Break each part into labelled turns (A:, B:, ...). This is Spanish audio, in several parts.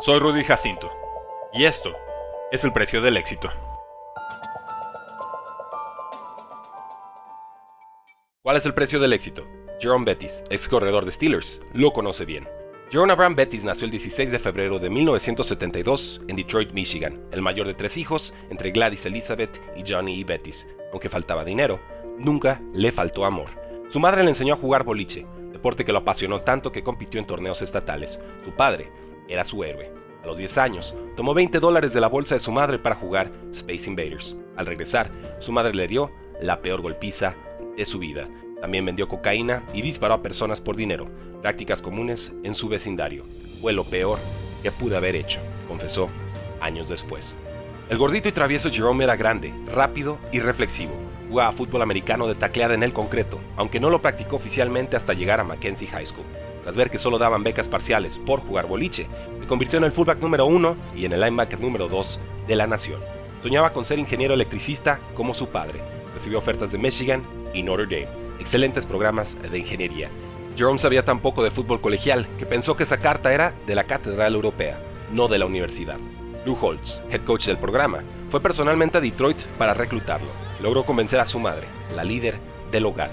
A: Soy Rudy Jacinto, y esto es el precio del éxito. ¿Cuál es el precio del éxito? Jerome Bettis, ex corredor de Steelers, lo conoce bien. Jerome Abraham Bettis nació el 16 de febrero de 1972 en Detroit, Michigan, el mayor de tres hijos entre Gladys Elizabeth y Johnny E. Bettis. Aunque faltaba dinero, nunca le faltó amor. Su madre le enseñó a jugar boliche, deporte que lo apasionó tanto que compitió en torneos estatales. Su padre era su héroe. A los 10 años, tomó 20 dólares de la bolsa de su madre para jugar Space Invaders. Al regresar, su madre le dio la peor golpiza de su vida. También vendió cocaína y disparó a personas por dinero, prácticas comunes en su vecindario. Fue lo peor que pude haber hecho, confesó años después. El gordito y travieso Jerome era grande, rápido y reflexivo. Jugaba fútbol americano de tacleada en el concreto, aunque no lo practicó oficialmente hasta llegar a Mackenzie High School. Tras ver que solo daban becas parciales por jugar boliche, se convirtió en el fullback número uno y en el linebacker número 2 de la nación. Soñaba con ser ingeniero electricista como su padre. Recibió ofertas de Michigan y Notre Dame, excelentes programas de ingeniería. Jerome sabía tan poco de fútbol colegial que pensó que esa carta era de la Catedral Europea, no de la universidad. Lou Holtz, head coach del programa, fue personalmente a Detroit para reclutarlo. Logró convencer a su madre, la líder del hogar.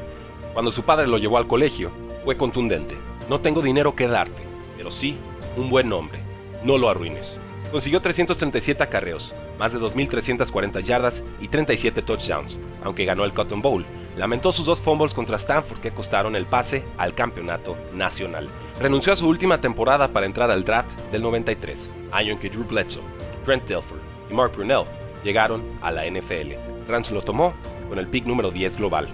A: Cuando su padre lo llevó al colegio, fue contundente. No tengo dinero que darte, pero sí un buen nombre. No lo arruines. Consiguió 337 acarreos, más de 2.340 yardas y 37 touchdowns, aunque ganó el Cotton Bowl. Lamentó sus dos fumbles contra Stanford que costaron el pase al campeonato nacional. Renunció a su última temporada para entrar al draft del 93, año en que Drew Bledsoe, Trent Dilfer y Mark Brunell llegaron a la NFL. Rams lo tomó con el pick número 10 global.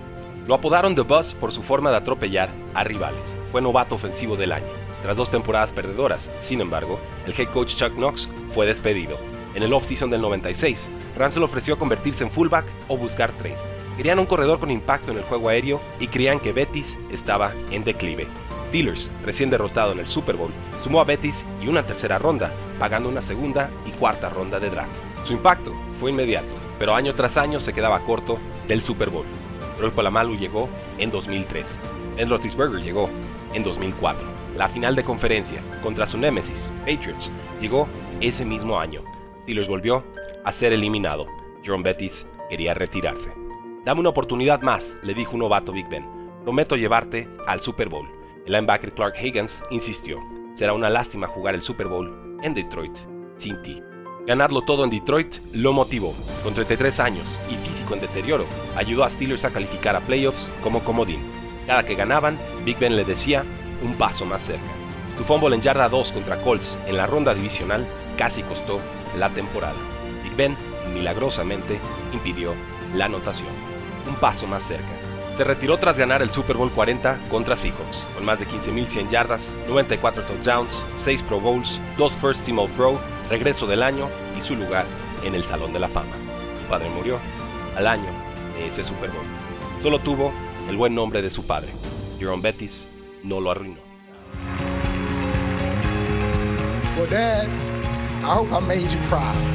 A: Lo apodaron The Bus por su forma de atropellar a rivales. Fue novato ofensivo del año. Tras dos temporadas perdedoras, sin embargo, el head coach Chuck Knox fue despedido. En el offseason del 96, Rams le ofreció convertirse en fullback o buscar trade. Querían un corredor con impacto en el juego aéreo y creían que Betis estaba en declive. Steelers, recién derrotado en el Super Bowl, sumó a Betis y una tercera ronda, pagando una segunda y cuarta ronda de draft. Su impacto fue inmediato, pero año tras año se quedaba corto del Super Bowl. Pero el Polamalu llegó en 2003. Ben Roethlisberger llegó en 2004. La final de conferencia contra su némesis, Patriots, llegó ese mismo año. Steelers volvió a ser eliminado. Jerome Bettis quería retirarse. Dame una oportunidad más, le dijo un novato Big Ben. Prometo llevarte al Super Bowl. El linebacker Clark Higgins insistió. Será una lástima jugar el Super Bowl en Detroit sin ti. Ganarlo todo en Detroit lo motivó. Con 33 años y físico en deterioro, ayudó a Steelers a calificar a playoffs como comodín. Cada que ganaban, Big Ben le decía un paso más cerca. Su fumble en yarda 2 contra Colts en la ronda divisional casi costó la temporada. Big Ben, milagrosamente, impidió la anotación un paso más cerca. Se retiró tras ganar el Super Bowl 40 contra Seahawks, con más de 15.100 yardas, 94 touchdowns, 6 Pro Bowls, 2 First Team All Pro, regreso del año y su lugar en el Salón de la Fama. Su padre murió al año de ese Super. Solo tuvo el buen nombre de su padre. Jerome Bettis no lo arruinó.
B: Dad, I hope I made you.